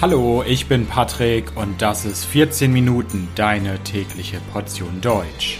Hallo, ich bin Patrick und das ist 14 Minuten deine tägliche Portion Deutsch.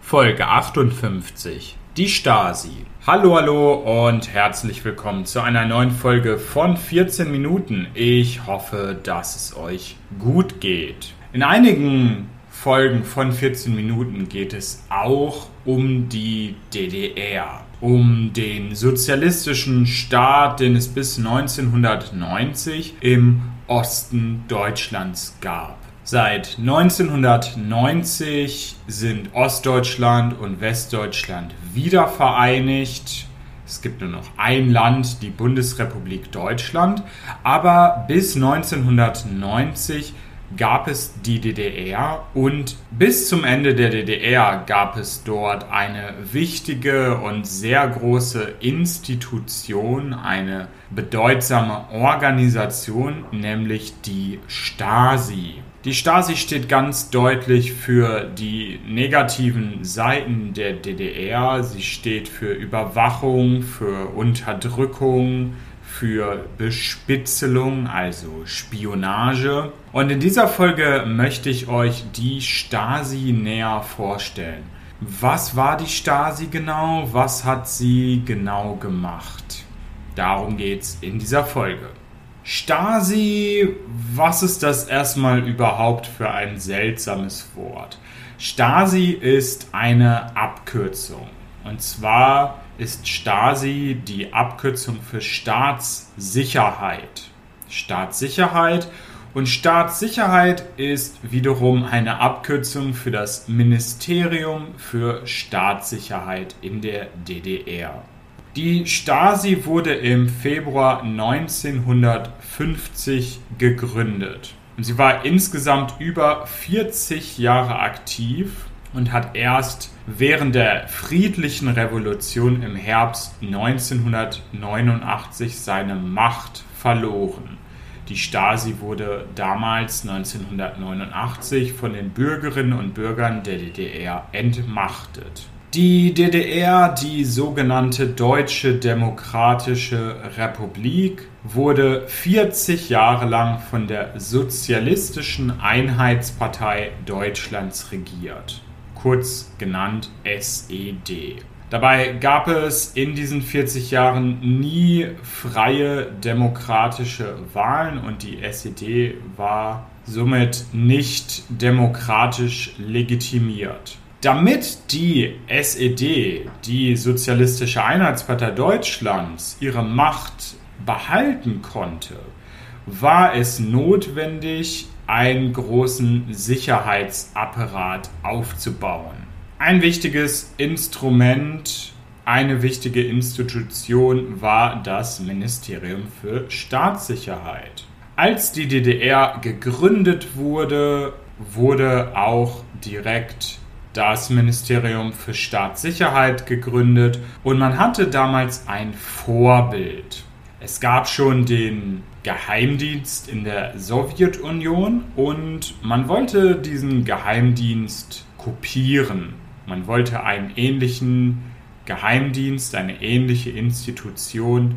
Folge 58 Die Stasi. Hallo, hallo und herzlich willkommen zu einer neuen Folge von 14 Minuten. Ich hoffe, dass es euch gut geht. In einigen Folgen von 14 Minuten geht es auch um die DDR, um den sozialistischen Staat, den es bis 1990 im Osten Deutschlands gab. Seit 1990 sind Ostdeutschland und Westdeutschland wieder vereinigt. Es gibt nur noch ein Land, die Bundesrepublik Deutschland. Aber bis 1990 gab es die DDR und bis zum Ende der DDR gab es dort eine wichtige und sehr große Institution, eine bedeutsame Organisation, nämlich die Stasi. Die Stasi steht ganz deutlich für die negativen Seiten der DDR. Sie steht für Überwachung, für Unterdrückung, für Bespitzelung, also Spionage. Und in dieser Folge möchte ich euch die Stasi näher vorstellen. Was war die Stasi genau? Was hat sie genau gemacht? Darum geht's in dieser Folge. Stasi, was ist das erstmal überhaupt für ein seltsames Wort? Stasi ist eine Abkürzung. Und zwar ist Stasi die Abkürzung für Staatssicherheit. Staatssicherheit und Staatssicherheit ist wiederum eine Abkürzung für das Ministerium für Staatssicherheit in der DDR. Die Stasi wurde im Februar 1950 gegründet. Und sie war insgesamt über 40 Jahre aktiv und hat erst während der friedlichen Revolution im Herbst 1989 seine Macht verloren. Die Stasi wurde damals 1989 von den Bürgerinnen und Bürgern der DDR entmachtet. Die DDR, die sogenannte Deutsche Demokratische Republik, wurde 40 Jahre lang von der Sozialistischen Einheitspartei Deutschlands regiert, kurz genannt SED. Dabei gab es in diesen 40 Jahren nie freie demokratische Wahlen und die SED war somit nicht demokratisch legitimiert. Damit die SED, die Sozialistische Einheitspartei Deutschlands, ihre Macht behalten konnte, war es notwendig, einen großen Sicherheitsapparat aufzubauen. Ein wichtiges Instrument, eine wichtige Institution war das Ministerium für Staatssicherheit. Als die DDR gegründet wurde, wurde auch direkt das Ministerium für Staatssicherheit gegründet und man hatte damals ein Vorbild. Es gab schon den Geheimdienst in der Sowjetunion und man wollte diesen Geheimdienst kopieren. Man wollte einen ähnlichen Geheimdienst, eine ähnliche Institution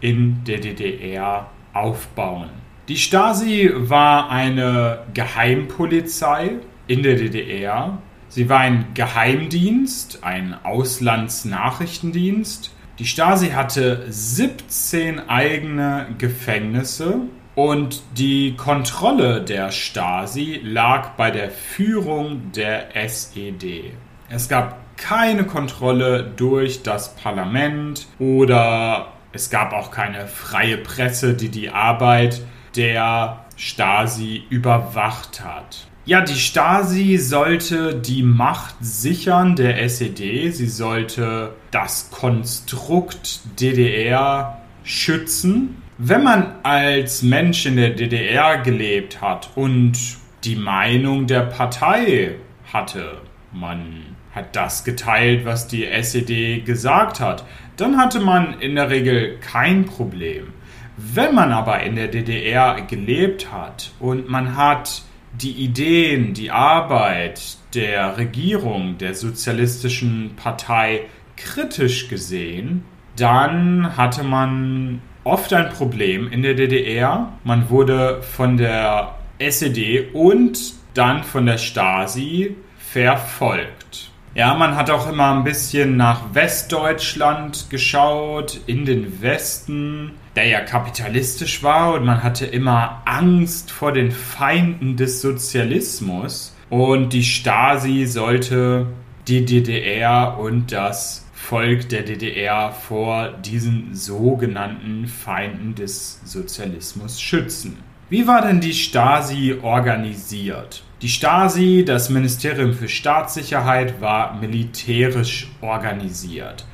in der DDR aufbauen. Die Stasi war eine Geheimpolizei in der DDR Sie war ein Geheimdienst, ein Auslandsnachrichtendienst. Die Stasi hatte 17 eigene Gefängnisse und die Kontrolle der Stasi lag bei der Führung der SED. Es gab keine Kontrolle durch das Parlament oder es gab auch keine freie Presse, die die Arbeit der Stasi überwacht hat. Ja, die Stasi sollte die Macht sichern der SED. Sie sollte das Konstrukt DDR schützen. Wenn man als Mensch in der DDR gelebt hat und die Meinung der Partei hatte, man hat das geteilt, was die SED gesagt hat, dann hatte man in der Regel kein Problem. Wenn man aber in der DDR gelebt hat und man hat die Ideen, die Arbeit der Regierung, der Sozialistischen Partei kritisch gesehen, dann hatte man oft ein Problem in der DDR. Man wurde von der SED und dann von der Stasi verfolgt. Ja, man hat auch immer ein bisschen nach Westdeutschland geschaut, in den Westen, der ja kapitalistisch war und man hatte immer Angst vor den Feinden des Sozialismus und die Stasi sollte die DDR und das Volk der DDR vor diesen sogenannten Feinden des Sozialismus schützen. Wie war denn die Stasi organisiert? Die Stasi, das Ministerium für Staatssicherheit, war militärisch organisiert.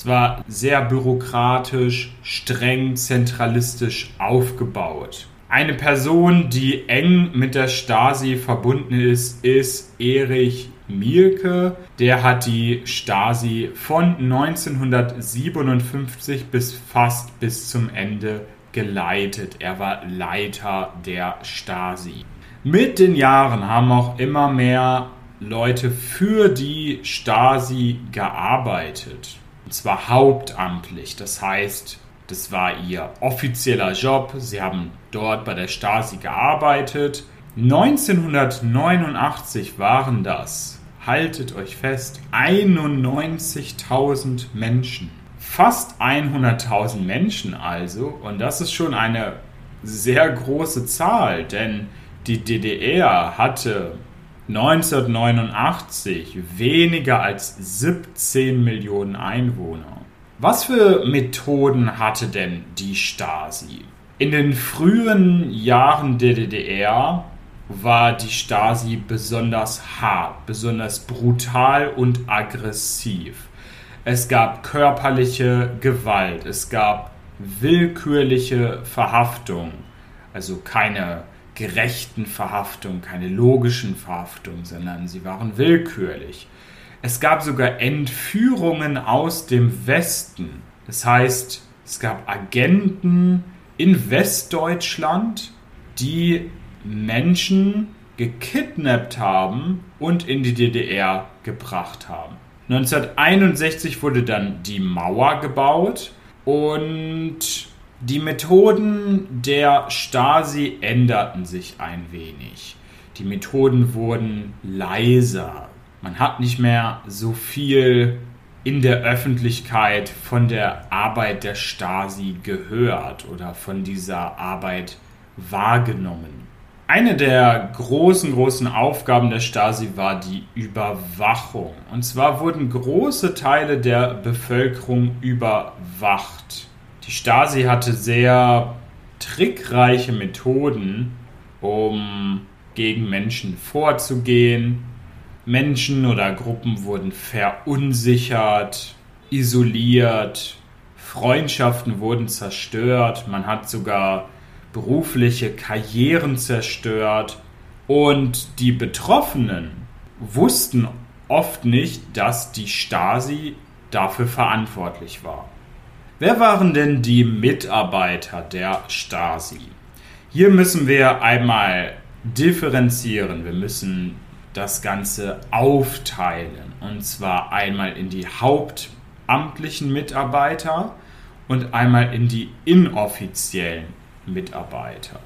Es war sehr bürokratisch, streng zentralistisch aufgebaut. Eine Person, die eng mit der Stasi verbunden ist, ist Erich Mielke. Der hat die Stasi von 1957 bis fast bis zum Ende geleitet. Er war Leiter der Stasi. Mit den Jahren haben auch immer mehr Leute für die Stasi gearbeitet. Und zwar hauptamtlich. Das heißt, das war ihr offizieller Job. Sie haben dort bei der Stasi gearbeitet. 1989 waren das, haltet euch fest, 91.000 Menschen. Fast 100.000 Menschen also. Und das ist schon eine sehr große Zahl, denn die DDR hatte 1989 weniger als 17 Millionen Einwohner. Was für Methoden hatte denn die Stasi? In den frühen Jahren der DDR war die Stasi besonders hart, besonders brutal und aggressiv. Es gab körperliche Gewalt, es gab willkürliche Verhaftung, also keine gerechten Verhaftungen, keine logischen Verhaftungen, sondern sie waren willkürlich. Es gab sogar Entführungen aus dem Westen. Das heißt, es gab Agenten in Westdeutschland, die Menschen gekidnappt haben und in die DDR gebracht haben. 1961 wurde dann die Mauer gebaut und die Methoden der Stasi änderten sich ein wenig. Die Methoden wurden leiser. Man hat nicht mehr so viel in der Öffentlichkeit von der Arbeit der Stasi gehört oder von dieser Arbeit wahrgenommen. Eine der großen, großen Aufgaben der Stasi war die Überwachung. Und zwar wurden große Teile der Bevölkerung überwacht. Die Stasi hatte sehr trickreiche Methoden, um gegen Menschen vorzugehen. Menschen oder Gruppen wurden verunsichert, isoliert, Freundschaften wurden zerstört, man hat sogar berufliche Karrieren zerstört und die Betroffenen wussten oft nicht, dass die Stasi dafür verantwortlich war. Wer waren denn die Mitarbeiter der Stasi? Hier müssen wir einmal differenzieren. Wir müssen das Ganze aufteilen. Und zwar einmal in die hauptamtlichen Mitarbeiter und einmal in die inoffiziellen Mitarbeiter.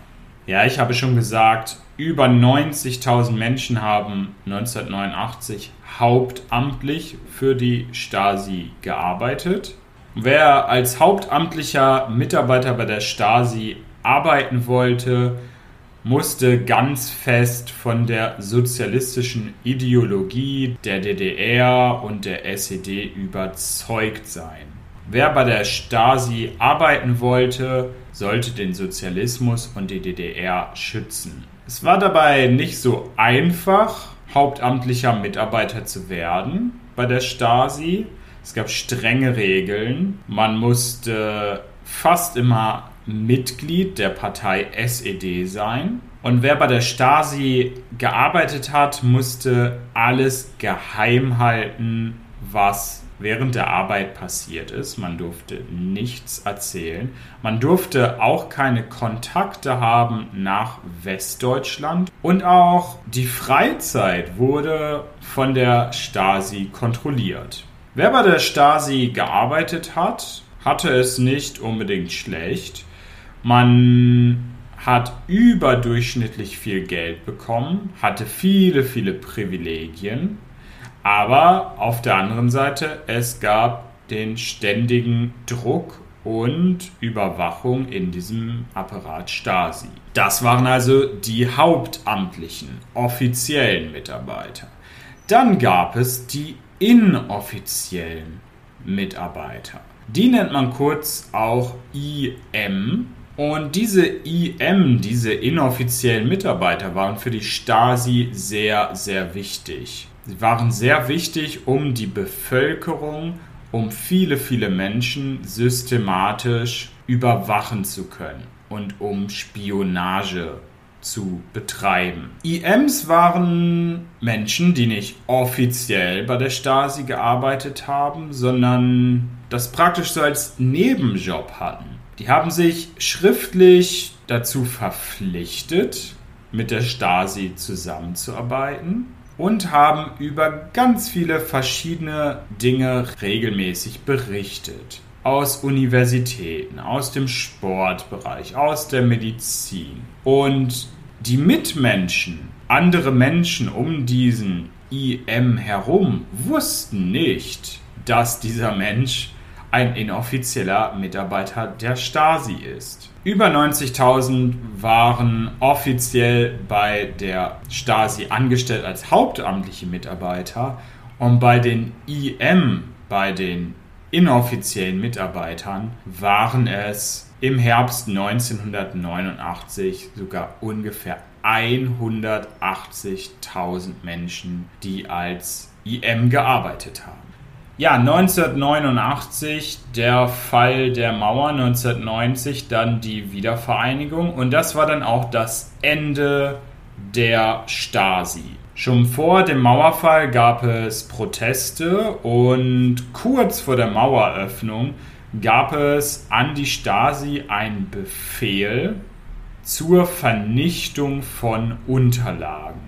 Ja, ich habe schon gesagt, über 90.000 Menschen haben 1989 hauptamtlich für die Stasi gearbeitet. Wer als hauptamtlicher Mitarbeiter bei der Stasi arbeiten wollte, musste ganz fest von der sozialistischen Ideologie der DDR und der SED überzeugt sein. Wer bei der Stasi arbeiten wollte, sollte den Sozialismus und die DDR schützen. Es war dabei nicht so einfach, hauptamtlicher Mitarbeiter zu werden bei der Stasi. Es gab strenge Regeln. Man musste fast immer Mitglied der Partei SED sein. Und wer bei der Stasi gearbeitet hat, musste alles geheim halten, was während der Arbeit passiert ist. Man durfte nichts erzählen. Man durfte auch keine Kontakte haben nach Westdeutschland. Und auch die Freizeit wurde von der Stasi kontrolliert. Wer bei der Stasi gearbeitet hat, hatte es nicht unbedingt schlecht. Man hat überdurchschnittlich viel Geld bekommen, hatte viele, viele Privilegien, aber auf der anderen Seite, es gab den ständigen Druck und Überwachung in diesem Apparat Stasi. Das waren also die hauptamtlichen, offiziellen Mitarbeiter. Dann gab es die inoffiziellen Mitarbeiter. Die nennt man kurz auch IM. Und diese IM, diese inoffiziellen Mitarbeiter, waren für die Stasi sehr, sehr wichtig. Sie waren sehr wichtig, um die Bevölkerung, um viele, viele Menschen systematisch überwachen zu können und um Spionage zu betreiben. IMs waren Menschen, die nicht offiziell bei der Stasi gearbeitet haben, sondern das praktisch so als Nebenjob hatten. Die haben sich schriftlich dazu verpflichtet, mit der Stasi zusammenzuarbeiten und haben über ganz viele verschiedene Dinge regelmäßig berichtet. Aus Universitäten, aus dem Sportbereich, aus der Medizin. Und die Mitmenschen, andere Menschen um diesen IM herum, wussten nicht, dass dieser Mensch ein inoffizieller Mitarbeiter der Stasi ist. Über 90.000 waren offiziell bei der Stasi angestellt als hauptamtliche Mitarbeiter und bei den IM, bei den inoffiziellen Mitarbeitern, waren es im Herbst 1989 sogar ungefähr 180.000 Menschen, die als IM gearbeitet haben. Ja, 1989 der Fall der Mauer, 1990 dann die Wiedervereinigung und das war dann auch das Ende der Stasi. Schon vor dem Mauerfall gab es Proteste und kurz vor der Maueröffnung gab es an die Stasi einen Befehl zur Vernichtung von Unterlagen.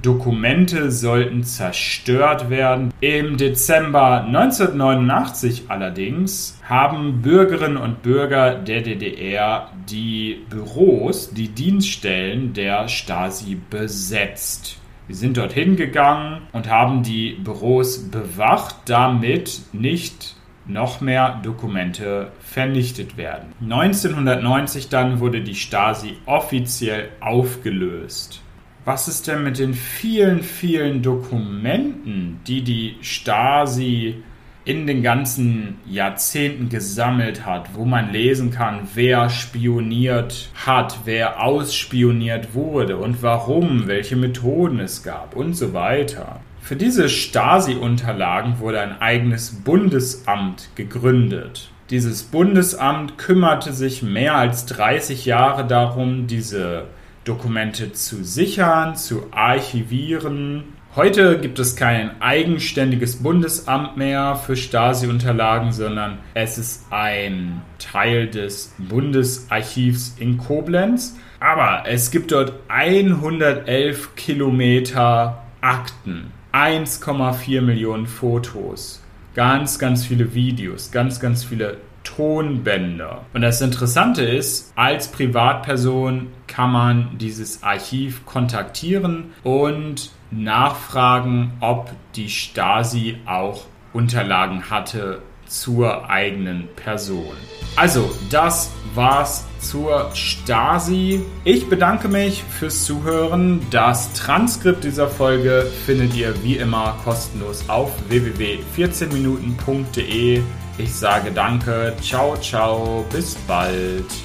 Dokumente sollten zerstört werden. Im Dezember 1989 allerdings haben Bürgerinnen und Bürger der DDR die Büros, die Dienststellen der Stasi besetzt. Wir sind dorthin gegangen und haben die Büros bewacht, damit nicht noch mehr Dokumente vernichtet werden. 1990 dann wurde die Stasi offiziell aufgelöst. Was ist denn mit den vielen, vielen Dokumenten, die die Stasi in den ganzen Jahrzehnten gesammelt hat, wo man lesen kann, wer spioniert hat, wer ausspioniert wurde und warum, welche Methoden es gab und so weiter. Für diese Stasi-Unterlagen wurde ein eigenes Bundesamt gegründet. Dieses Bundesamt kümmerte sich mehr als 30 Jahre darum, diese Dokumente zu sichern, zu archivieren. Heute gibt es kein eigenständiges Bundesamt mehr für Stasi-Unterlagen, sondern es ist ein Teil des Bundesarchivs in Koblenz. Aber es gibt dort 111 Kilometer Akten, 1,4 Millionen Fotos, ganz, ganz viele Videos, ganz, ganz viele Tonbänder. Und das Interessante ist, als Privatperson kann man dieses Archiv kontaktieren und nachfragen, ob die Stasi auch Unterlagen hatte zur eigenen Person. Also, das war's zur Stasi. Ich bedanke mich fürs Zuhören. Das Transkript dieser Folge findet ihr wie immer kostenlos auf www.14minuten.de. Ich sage danke, ciao, ciao, bis bald.